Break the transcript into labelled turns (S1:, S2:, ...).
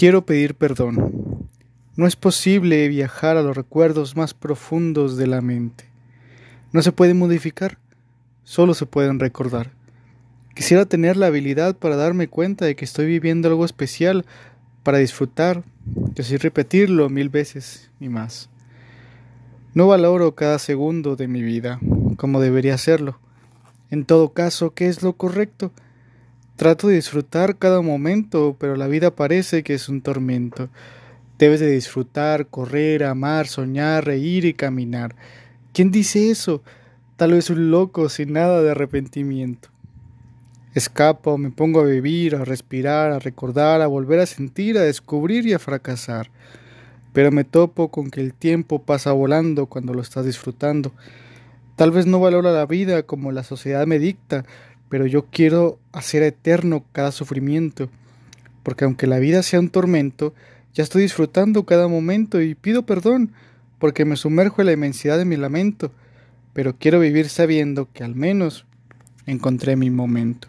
S1: Quiero pedir perdón. No es posible viajar a los recuerdos más profundos de la mente. No se puede modificar, solo se pueden recordar. Quisiera tener la habilidad para darme cuenta de que estoy viviendo algo especial, para disfrutar, y así repetirlo mil veces y más. No valoro cada segundo de mi vida como debería hacerlo. En todo caso, ¿qué es lo correcto? Trato de disfrutar cada momento, pero la vida parece que es un tormento. Debes de disfrutar, correr, amar, soñar, reír y caminar. ¿Quién dice eso? Tal vez un loco sin nada de arrepentimiento. Escapo, me pongo a vivir, a respirar, a recordar, a volver a sentir, a descubrir y a fracasar. Pero me topo con que el tiempo pasa volando cuando lo estás disfrutando. Tal vez no valora la vida como la sociedad me dicta, pero yo quiero hacer eterno cada sufrimiento, porque aunque la vida sea un tormento, ya estoy disfrutando cada momento y pido perdón, porque me sumerjo en la inmensidad de mi lamento, pero quiero vivir sabiendo que al menos encontré mi momento.